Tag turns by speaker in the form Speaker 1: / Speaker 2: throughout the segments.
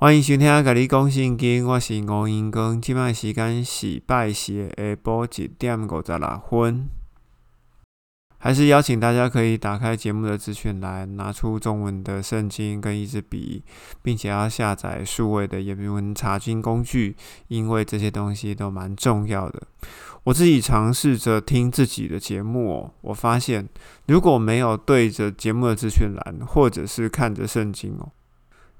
Speaker 1: 欢迎收听《甲你讲圣经》，我是吴英光。即摆时间是拜四下晡一点五十六分。还是邀请大家可以打开节目的资讯栏，拿出中文的圣经跟一支笔，并且要下载数位的原文查经工具，因为这些东西都蛮重要的。我自己尝试着听自己的节目哦，我发现如果没有对着节目的资讯栏，或者是看着圣经哦。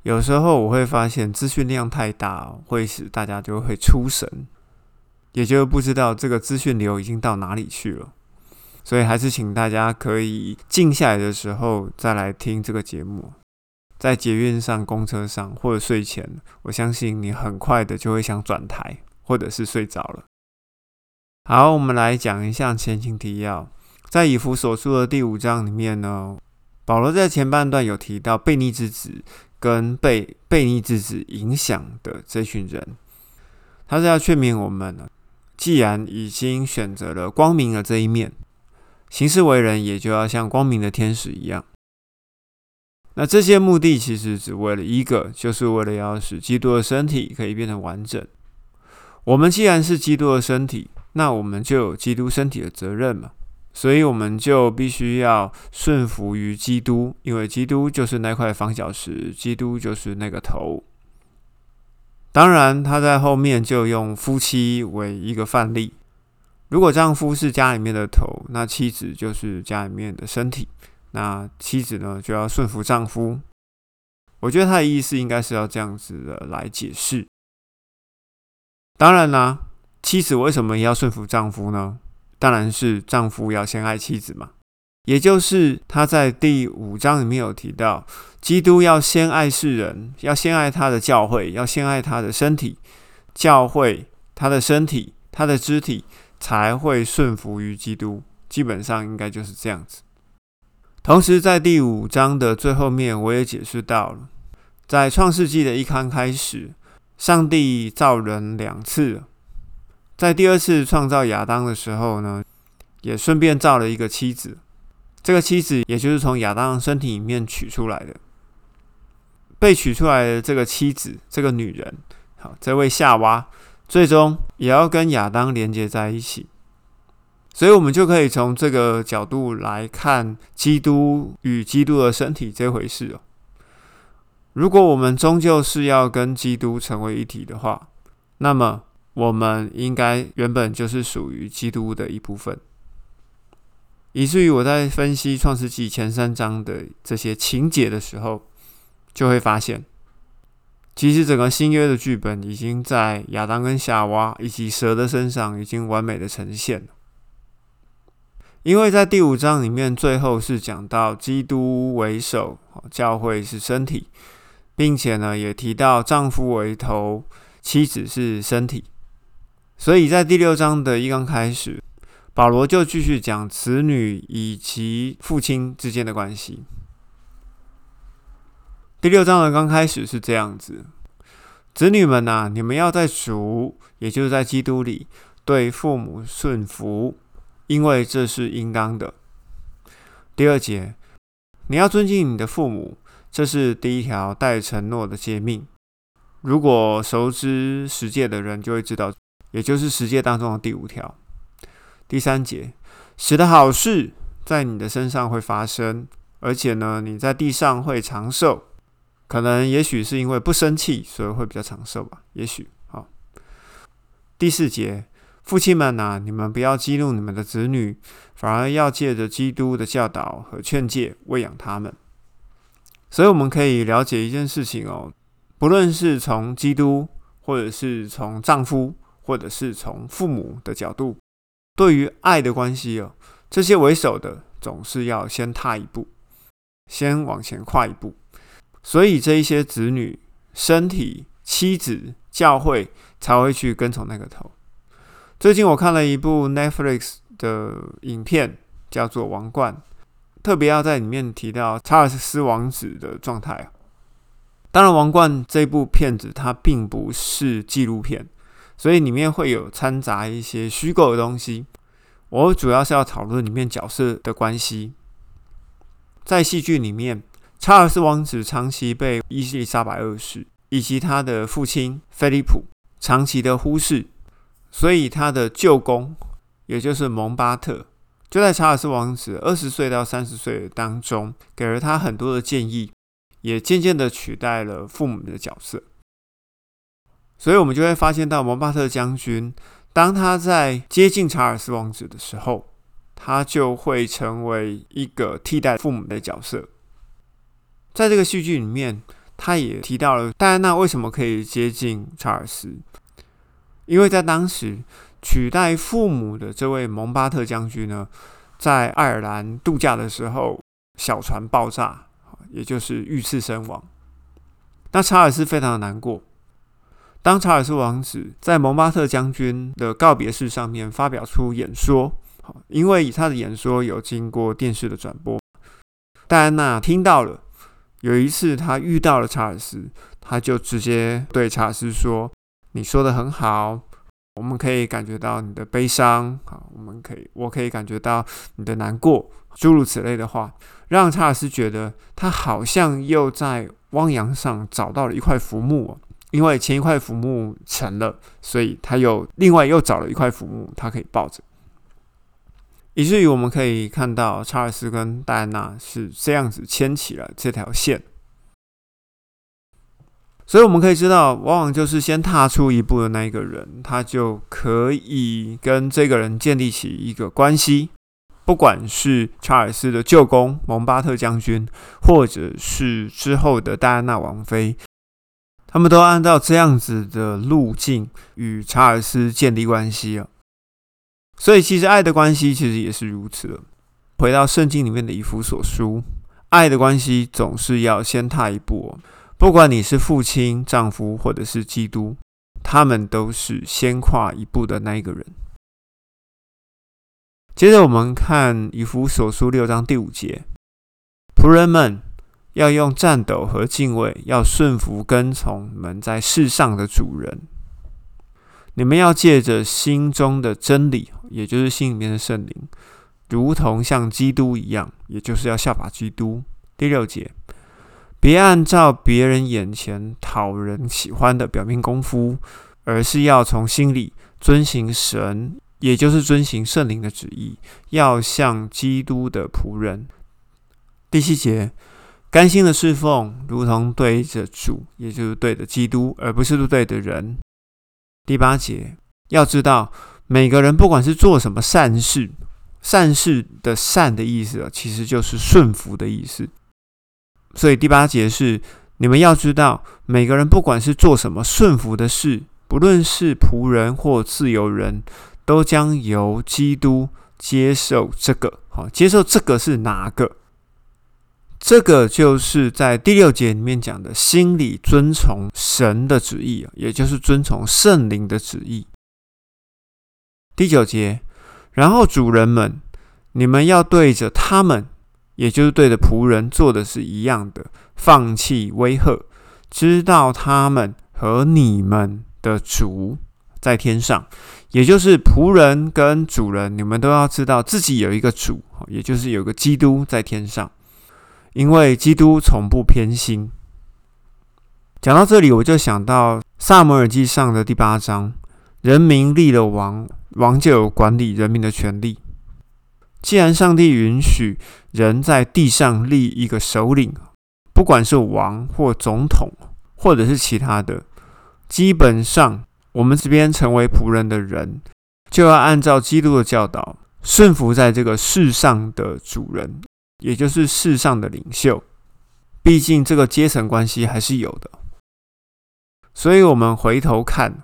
Speaker 1: 有时候我会发现资讯量太大，会使大家就会出神，也就不知道这个资讯流已经到哪里去了。所以还是请大家可以静下来的时候再来听这个节目，在捷运上、公车上或者睡前，我相信你很快的就会想转台，或者是睡着了。好，我们来讲一下前情提要，在以弗所书的第五章里面呢，保罗在前半段有提到悖逆之子。跟被被逆之子影响的这群人，他是要劝勉我们呢。既然已经选择了光明的这一面，行事为人也就要像光明的天使一样。那这些目的其实只为了一个，就是为了要使基督的身体可以变得完整。我们既然是基督的身体，那我们就有基督身体的责任嘛。所以我们就必须要顺服于基督，因为基督就是那块方角石，基督就是那个头。当然，他在后面就用夫妻为一个范例。如果丈夫是家里面的头，那妻子就是家里面的身体，那妻子呢就要顺服丈夫。我觉得他的意思应该是要这样子的来解释。当然啦，妻子为什么要顺服丈夫呢？当然是丈夫要先爱妻子嘛，也就是他在第五章里面有提到，基督要先爱世人，要先爱他的教会，要先爱他的身体，教会他的身体，他的肢体才会顺服于基督。基本上应该就是这样子。同时，在第五章的最后面，我也解释到了，在创世纪的一刚开始，上帝造人两次。在第二次创造亚当的时候呢，也顺便造了一个妻子。这个妻子也就是从亚当身体里面取出来的。被取出来的这个妻子，这个女人，好，这位夏娃，最终也要跟亚当连接在一起。所以，我们就可以从这个角度来看基督与基督的身体这回事哦。如果我们终究是要跟基督成为一体的话，那么。我们应该原本就是属于基督的一部分，以至于我在分析创世纪前三章的这些情节的时候，就会发现，其实整个新约的剧本已经在亚当跟夏娃以及蛇的身上已经完美的呈现了。因为在第五章里面，最后是讲到基督为首，教会是身体，并且呢也提到丈夫为头，妻子是身体。所以在第六章的一刚开始，保罗就继续讲子女以及父亲之间的关系。第六章的刚开始是这样子：子女们呐，你们要在主，也就是在基督里，对父母顺服，因为这是应当的。第二节，你要尊敬你的父母，这是第一条带承诺的诫命。如果熟知十诫的人，就会知道。也就是十诫当中的第五条，第三节，使的好事在你的身上会发生，而且呢，你在地上会长寿。可能也许是因为不生气，所以会比较长寿吧。也许好。第四节，父亲们呐，你们不要激怒你们的子女，反而要借着基督的教导和劝诫喂养他们。所以我们可以了解一件事情哦，不论是从基督，或者是从丈夫。或者是从父母的角度，对于爱的关系哦，这些为首的总是要先踏一步，先往前跨一步，所以这一些子女、身体、妻子、教会才会去跟从那个头。最近我看了一部 Netflix 的影片，叫做《王冠》，特别要在里面提到查尔斯王子的状态。当然，《王冠》这部片子它并不是纪录片。所以里面会有掺杂一些虚构的东西。我主要是要讨论里面角色的关系。在戏剧里面，查尔斯王子长期被伊丽莎白二世以及他的父亲菲利普长期的忽视，所以他的舅公，也就是蒙巴特，就在查尔斯王子二十岁到三十岁当中，给了他很多的建议，也渐渐的取代了父母的角色。所以，我们就会发现到蒙巴特将军，当他在接近查尔斯王子的时候，他就会成为一个替代父母的角色。在这个戏剧里面，他也提到了戴安娜为什么可以接近查尔斯，因为在当时取代父母的这位蒙巴特将军呢，在爱尔兰度假的时候，小船爆炸，也就是遇刺身亡。那查尔斯非常的难过。当查尔斯王子在蒙巴特将军的告别式上面发表出演说，因为以他的演说有经过电视的转播，戴安娜听到了。有一次，他遇到了查尔斯，他就直接对查尔斯说：“你说的很好，我们可以感觉到你的悲伤，好，我们可以，我可以感觉到你的难过，诸如此类的话，让查尔斯觉得他好像又在汪洋上找到了一块浮木，因为前一块浮木沉了，所以他又另外又找了一块浮木，他可以抱着。”以至于我们可以看到，查尔斯跟戴安娜是这样子牵起了这条线。所以我们可以知道，往往就是先踏出一步的那一个人，他就可以跟这个人建立起一个关系。不管是查尔斯的舅公蒙巴特将军，或者是之后的戴安娜王妃，他们都按照这样子的路径与查尔斯建立关系了。所以，其实爱的关系其实也是如此。回到圣经里面的以弗所书，爱的关系总是要先踏一步。不管你是父亲、丈夫，或者是基督，他们都是先跨一步的那一个人。接着，我们看以弗所书六章第五节：仆人们要用战斗和敬畏，要顺服跟从你们在世上的主人。你们要借着心中的真理，也就是心里面的圣灵，如同像基督一样，也就是要效法基督。第六节，别按照别人眼前讨人喜欢的表面功夫，而是要从心里遵行神，也就是遵行圣灵的旨意，要像基督的仆人。第七节，甘心的侍奉，如同对着主，也就是对着基督，而不是对着人。第八节，要知道每个人不管是做什么善事，善事的善的意思啊，其实就是顺服的意思。所以第八节是你们要知道，每个人不管是做什么顺服的事，不论是仆人或自由人，都将由基督接受这个。好，接受这个是哪个？这个就是在第六节里面讲的，心里遵从神的旨意也就是遵从圣灵的旨意。第九节，然后主人们，你们要对着他们，也就是对着仆人做的是一样的，放弃威吓，知道他们和你们的主在天上，也就是仆人跟主人，你们都要知道自己有一个主，也就是有个基督在天上。因为基督从不偏心。讲到这里，我就想到萨摩尔记上的第八章：人民立了王，王就有管理人民的权利。既然上帝允许人在地上立一个首领，不管是王或总统，或者是其他的，基本上我们这边成为仆人的人，就要按照基督的教导，顺服在这个世上的主人。也就是世上的领袖，毕竟这个阶层关系还是有的。所以，我们回头看，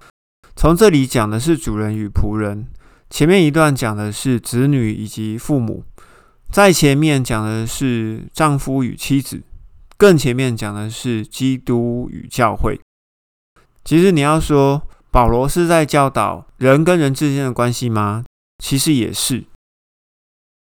Speaker 1: 从这里讲的是主人与仆人，前面一段讲的是子女以及父母，在前面讲的是丈夫与妻子，更前面讲的是基督与教会。其实，你要说保罗是在教导人跟人之间的关系吗？其实也是。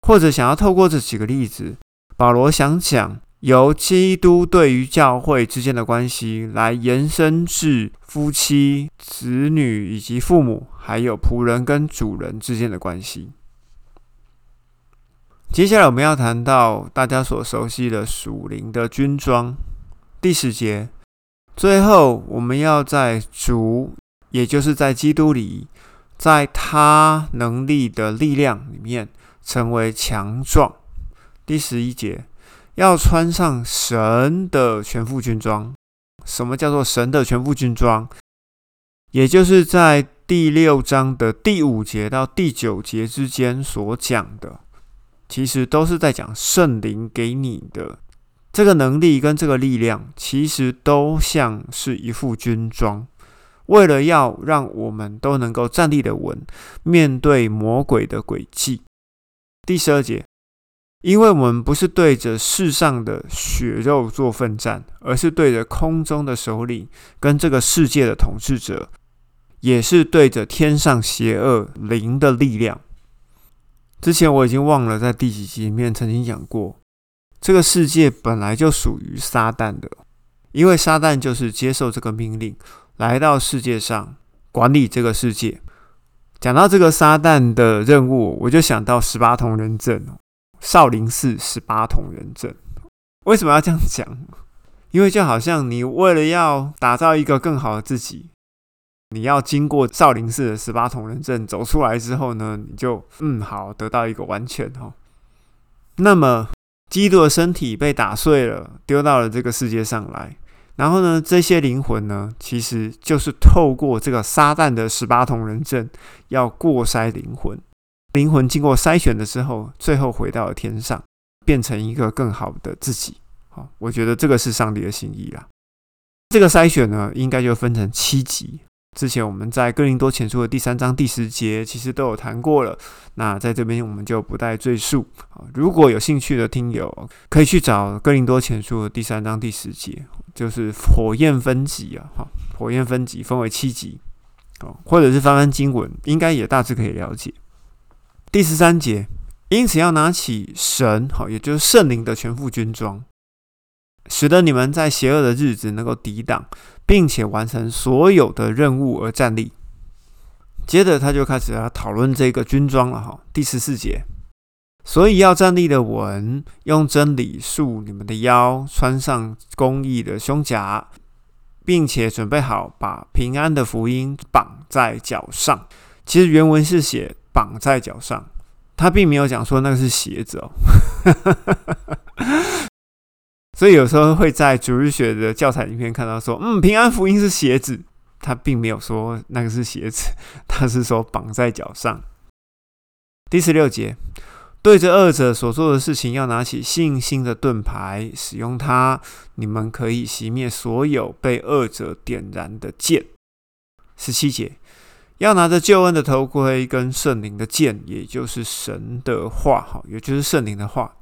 Speaker 1: 或者想要透过这几个例子，保罗想讲由基督对于教会之间的关系来延伸至夫妻、子女以及父母，还有仆人跟主人之间的关系。接下来我们要谈到大家所熟悉的属灵的军装。第十节，最后，我们要在主，也就是在基督里，在他能力的力量里面成为强壮。第十一节，要穿上神的全副军装。什么叫做神的全副军装？也就是在第六章的第五节到第九节之间所讲的，其实都是在讲圣灵给你的。这个能力跟这个力量，其实都像是一副军装，为了要让我们都能够站立的稳，面对魔鬼的诡计。第十二节，因为我们不是对着世上的血肉做奋战，而是对着空中的首领跟这个世界的统治者，也是对着天上邪恶灵的力量。之前我已经忘了在第几集里面曾经讲过。这个世界本来就属于撒旦的，因为撒旦就是接受这个命令，来到世界上管理这个世界。讲到这个撒旦的任务，我就想到十八铜人阵少林寺十八铜人阵。为什么要这样讲？因为就好像你为了要打造一个更好的自己，你要经过少林寺的十八铜人阵走出来之后呢，你就嗯好得到一个完全哈。那么。基督的身体被打碎了，丢到了这个世界上来。然后呢，这些灵魂呢，其实就是透过这个撒旦的十八铜人阵，要过筛灵魂。灵魂经过筛选的时候，最后回到了天上，变成一个更好的自己。好，我觉得这个是上帝的心意啦。这个筛选呢，应该就分成七级。之前我们在哥林多前书的第三章第十节，其实都有谈过了。那在这边我们就不再赘述啊。如果有兴趣的听友，可以去找哥林多前书的第三章第十节，就是火焰分级啊，哈，火焰分级分为七级，哦，或者是翻翻经文，应该也大致可以了解。第十三节，因此要拿起神，好，也就是圣灵的全副军装。使得你们在邪恶的日子能够抵挡，并且完成所有的任务而站立。接着他就开始要讨论这个军装了哈，第十四节，所以要站立的稳，用真理束你们的腰，穿上公义的胸甲，并且准备好把平安的福音绑在脚上。其实原文是写绑在脚上，他并没有讲说那个是鞋子哦。所以有时候会在主日学的教材里面看到说，嗯，平安福音是鞋子，他并没有说那个是鞋子，他是说绑在脚上。第十六节，对着二者所做的事情，要拿起信心的盾牌，使用它，你们可以熄灭所有被二者点燃的剑。十七节，要拿着救恩的头盔跟圣灵的剑，也就是神的话，哈，也就是圣灵的话。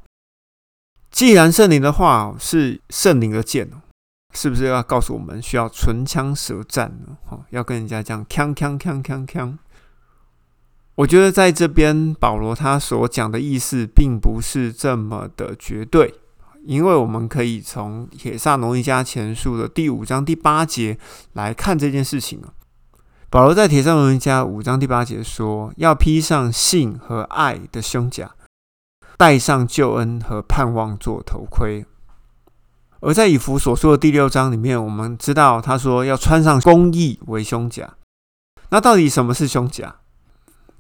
Speaker 1: 既然圣灵的话是圣灵的剑，是不是要告诉我们需要唇枪舌战呢？哈，要跟人家讲锵锵锵锵锵。我觉得在这边保罗他所讲的意思并不是这么的绝对，因为我们可以从铁萨罗尼迦前书的第五章第八节来看这件事情啊。保罗在铁萨罗尼迦五章第八节说，要披上信和爱的胸甲。戴上救恩和盼望做头盔，而在以弗所说的第六章里面，我们知道他说要穿上公义为胸甲。那到底什么是胸甲？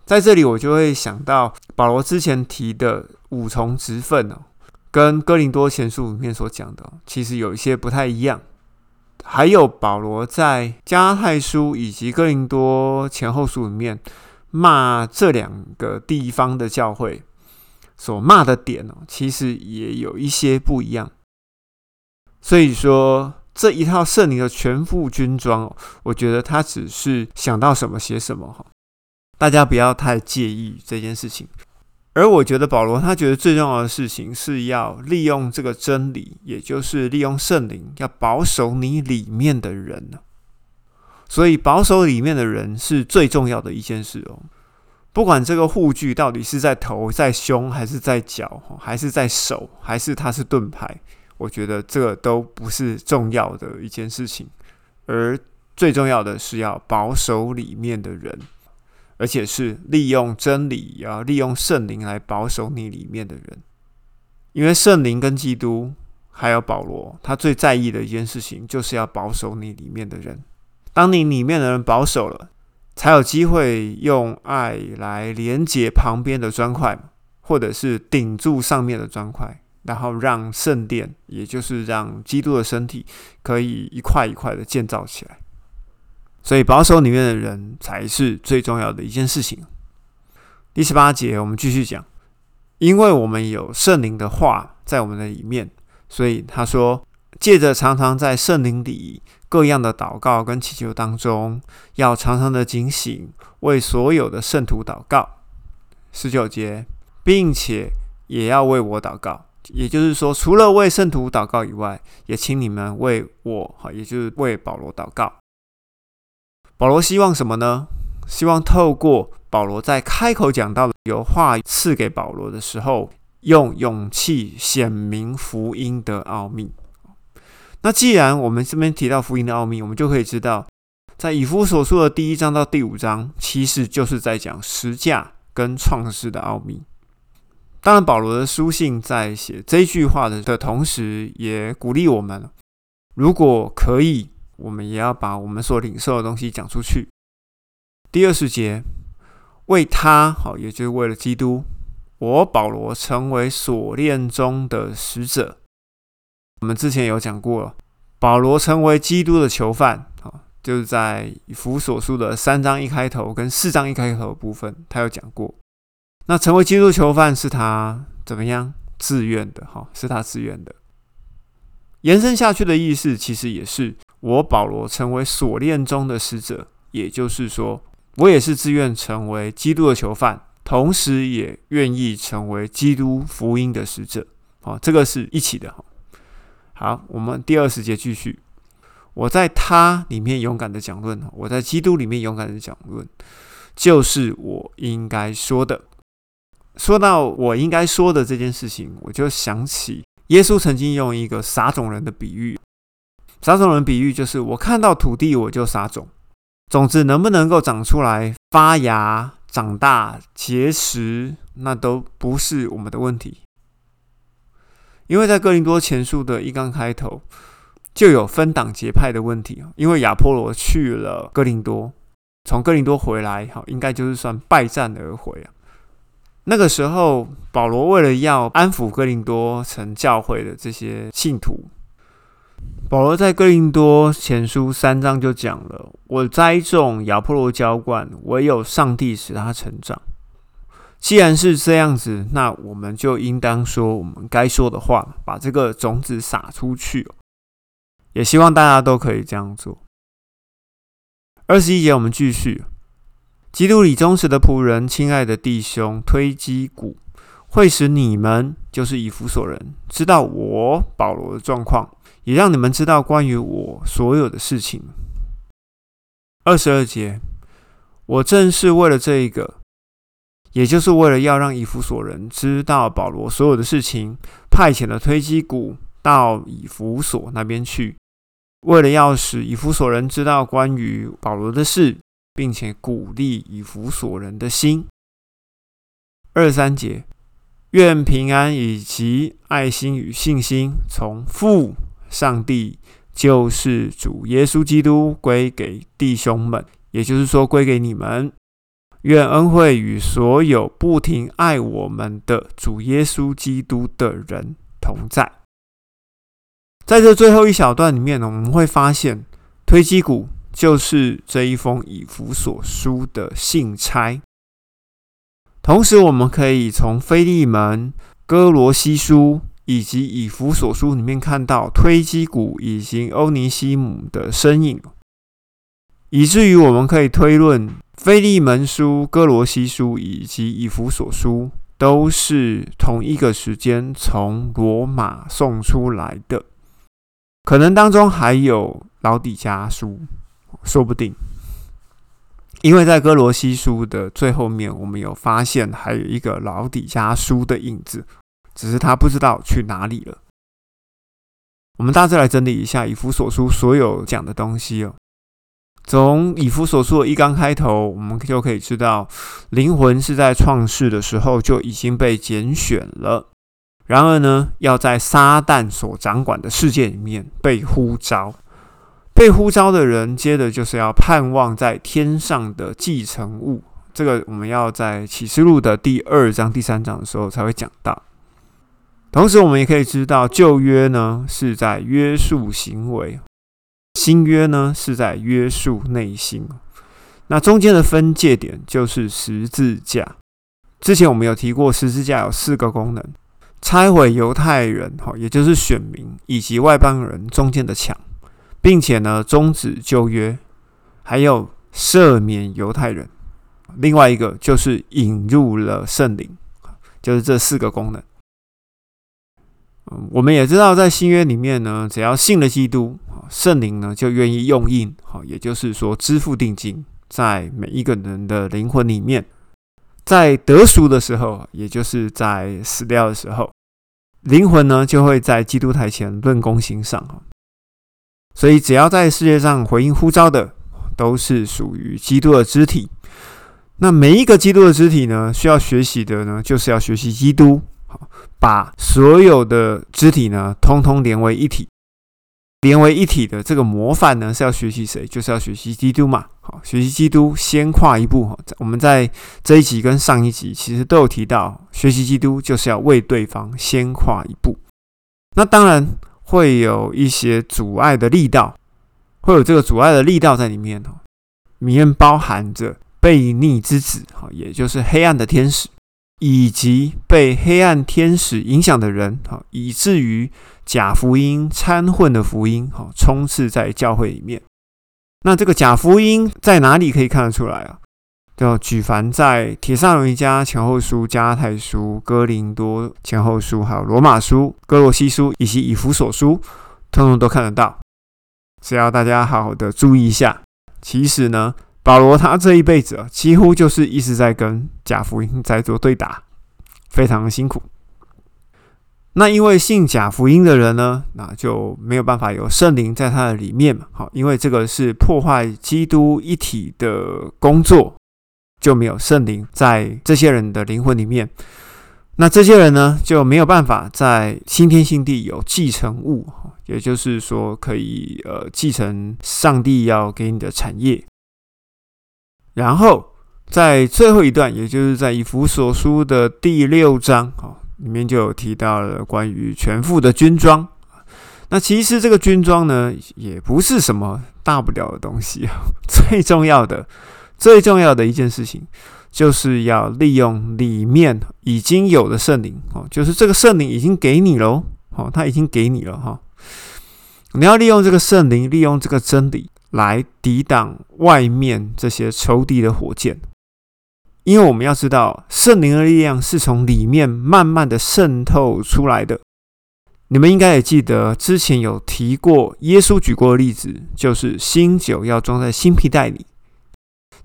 Speaker 1: 在这里我就会想到保罗之前提的五重职分哦，跟哥林多前书里面所讲的其实有一些不太一样。还有保罗在加太书以及哥林多前后书里面骂这两个地方的教会。所骂的点哦，其实也有一些不一样。所以说这一套圣灵的全副军装哦，我觉得他只是想到什么写什么哈，大家不要太介意这件事情。而我觉得保罗他觉得最重要的事情是要利用这个真理，也就是利用圣灵，要保守你里面的人。所以保守里面的人是最重要的一件事哦。不管这个护具到底是在头、在胸，还是在脚，还是在手，还是它是盾牌，我觉得这个都不是重要的一件事情。而最重要的是要保守里面的人，而且是利用真理，要利用圣灵来保守你里面的人。因为圣灵跟基督还有保罗，他最在意的一件事情，就是要保守你里面的人。当你里面的人保守了，才有机会用爱来连接旁边的砖块，或者是顶住上面的砖块，然后让圣殿，也就是让基督的身体，可以一块一块的建造起来。所以，保守里面的人才是最重要的一件事情。第十八节，我们继续讲，因为我们有圣灵的话在我们的里面。所以他说，借着常常在圣灵里各样的祷告跟祈求当中，要常常的警醒，为所有的圣徒祷告。十九节，并且也要为我祷告。也就是说，除了为圣徒祷告以外，也请你们为我，哈，也就是为保罗祷告。保罗希望什么呢？希望透过保罗在开口讲到有话赐给保罗的时候。用勇气显明福音的奥秘。那既然我们这边提到福音的奥秘，我们就可以知道，在以弗所书的第一章到第五章，其实就是在讲十架跟创世的奥秘。当然，保罗的书信在写这句话的的同时，也鼓励我们：如果可以，我们也要把我们所领受的东西讲出去。第二十节，为他好，也就是为了基督。我保罗成为锁链中的使者。我们之前有讲过了，保罗成为基督的囚犯，啊，就是在以弗所书的三章一开头跟四章一开头部分，他有讲过。那成为基督囚犯是他怎么样自愿的？哈，是他自愿的。延伸下去的意思，其实也是我保罗成为锁链中的使者，也就是说，我也是自愿成为基督的囚犯。同时，也愿意成为基督福音的使者，好，这个是一起的。好，我们第二十节继续。我在他里面勇敢的讲论，我在基督里面勇敢的讲论，就是我应该说的。说到我应该说的这件事情，我就想起耶稣曾经用一个撒种人的比喻。撒种人比喻就是我看到土地，我就撒种，种子能不能够长出来发芽？长大结实，那都不是我们的问题，因为在哥林多前书的一刚开头就有分党结派的问题因为亚波罗去了哥林多，从哥林多回来，好，应该就是算败战而回啊。那个时候，保罗为了要安抚哥林多城教会的这些信徒。保罗在哥林多前书三章就讲了：“我栽种，亚波罗浇灌，唯有上帝使他成长。”既然是这样子，那我们就应当说我们该说的话，把这个种子撒出去。也希望大家都可以这样做。二十一节，我们继续：基督里忠实的仆人，亲爱的弟兄，推基鼓，会使你们，就是以弗所人，知道我保罗的状况。也让你们知道关于我所有的事情。二十二节，我正是为了这一个，也就是为了要让以弗所人知道保罗所有的事情，派遣了推基谷到以弗所那边去，为了要使以弗所人知道关于保罗的事，并且鼓励以弗所人的心。二三节，愿平安以及爱心与信心从父。上帝就是主耶稣基督归给弟兄们，也就是说归给你们。愿恩惠与所有不停爱我们的主耶稣基督的人同在。在这最后一小段里面呢，我们会发现推基谷就是这一封以弗所书的信差。同时，我们可以从菲利门、哥罗西书。以及以弗所书里面看到推基谷以及欧尼西姆的身影，以至于我们可以推论，菲利门书、哥罗西书以及以弗所书都是同一个时间从罗马送出来的，可能当中还有老底家书，说不定，因为在哥罗西书的最后面，我们有发现还有一个老底家书的影子。只是他不知道去哪里了。我们大致来整理一下以弗所书所有讲的东西哦。从以弗所书的一刚开头，我们就可以知道，灵魂是在创世的时候就已经被拣选了，然而呢，要在撒旦所掌管的世界里面被呼召。被呼召的人，接着就是要盼望在天上的继承物。这个我们要在启示录的第二章、第三章的时候才会讲到。同时，我们也可以知道，旧约呢是在约束行为，新约呢是在约束内心。那中间的分界点就是十字架。之前我们有提过，十字架有四个功能：拆毁犹太人，哈，也就是选民以及外邦人中间的墙。并且呢，终止旧约，还有赦免犹太人。另外一个就是引入了圣灵，就是这四个功能。我们也知道，在新约里面呢，只要信了基督，圣灵呢就愿意用印，好，也就是说支付定金，在每一个人的灵魂里面，在得赎的时候，也就是在死掉的时候，灵魂呢就会在基督台前论功行赏。所以，只要在世界上回应呼召的，都是属于基督的肢体。那每一个基督的肢体呢，需要学习的呢，就是要学习基督，把所有的肢体呢，通通连为一体。连为一体的这个模范呢，是要学习谁？就是要学习基督嘛。好，学习基督，先跨一步。哈，我们在这一集跟上一集其实都有提到，学习基督就是要为对方先跨一步。那当然。会有一些阻碍的力道，会有这个阻碍的力道在里面哦，里面包含着悖逆之子，哈，也就是黑暗的天使，以及被黑暗天使影响的人，哈，以至于假福音掺混的福音，哈，充斥在教会里面。那这个假福音在哪里可以看得出来啊？就举凡在《铁上罗尼迦前后书》、《加太书》、《哥林多前后书》、还有《罗马书》、《哥罗西书》以及《以弗所书》，通通都看得到。只要大家好好的注意一下，其实呢，保罗他这一辈子啊，几乎就是一直在跟假福音在做对打，非常的辛苦。那因为信假福音的人呢，那就没有办法有圣灵在他的里面嘛。好，因为这个是破坏基督一体的工作。就没有圣灵在这些人的灵魂里面，那这些人呢就没有办法在新天新地有继承物，也就是说可以呃继承上帝要给你的产业。然后在最后一段，也就是在以弗所书的第六章啊里面就有提到了关于全副的军装。那其实这个军装呢也不是什么大不了的东西啊，最重要的。最重要的一件事情，就是要利用里面已经有的圣灵哦，就是这个圣灵已经给你喽，哦，他已经给你了哈。你要利用这个圣灵，利用这个真理来抵挡外面这些仇敌的火箭，因为我们要知道，圣灵的力量是从里面慢慢的渗透出来的。你们应该也记得之前有提过，耶稣举过的例子，就是新酒要装在新皮袋里。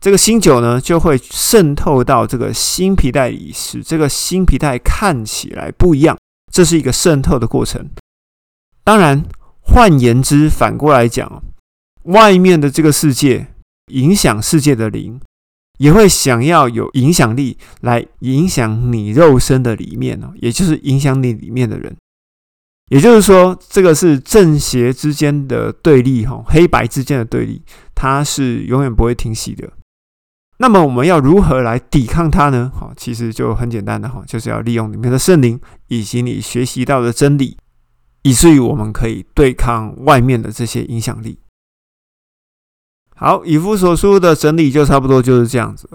Speaker 1: 这个新酒呢，就会渗透到这个新皮带里，使这个新皮带看起来不一样。这是一个渗透的过程。当然，换言之，反过来讲，外面的这个世界影响世界的灵，也会想要有影响力来影响你肉身的里面哦，也就是影响你里面的人。也就是说，这个是正邪之间的对立，哈，黑白之间的对立，它是永远不会停息的。那么我们要如何来抵抗它呢？好，其实就很简单的哈，就是要利用里面的圣灵以及你学习到的真理，以至于我们可以对抗外面的这些影响力。好，以夫所书的整理就差不多就是这样子。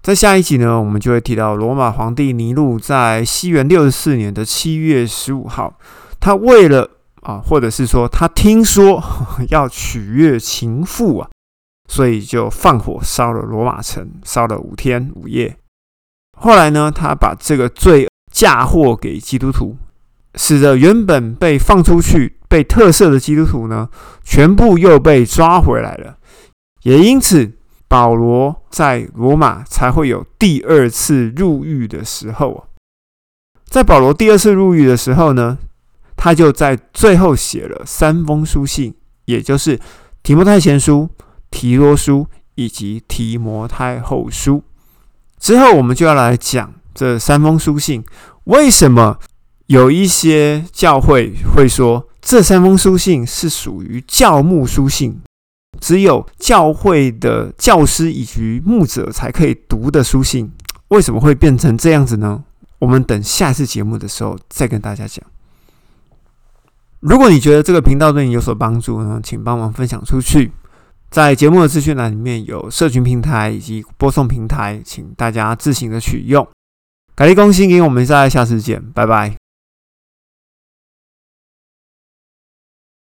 Speaker 1: 在下一集呢，我们就会提到罗马皇帝尼禄在西元六十四年的七月十五号，他为了啊，或者是说他听说 要取悦情妇啊。所以就放火烧了罗马城，烧了五天五夜。后来呢，他把这个罪嫁祸给基督徒，使得原本被放出去、被特赦的基督徒呢，全部又被抓回来了。也因此，保罗在罗马才会有第二次入狱的时候。在保罗第二次入狱的时候呢，他就在最后写了三封书信，也就是提摩太前书。提多书以及提摩太后书之后，我们就要来讲这三封书信为什么有一些教会会说，这三封书信是属于教牧书信，只有教会的教师以及牧者才可以读的书信。为什么会变成这样子呢？我们等下次节目的时候再跟大家讲。如果你觉得这个频道对你有所帮助呢，请帮忙分享出去。在节目的资讯栏里面有社群平台以及播送平台，请大家自行的取用。感谢更新，我们再下次见，拜拜。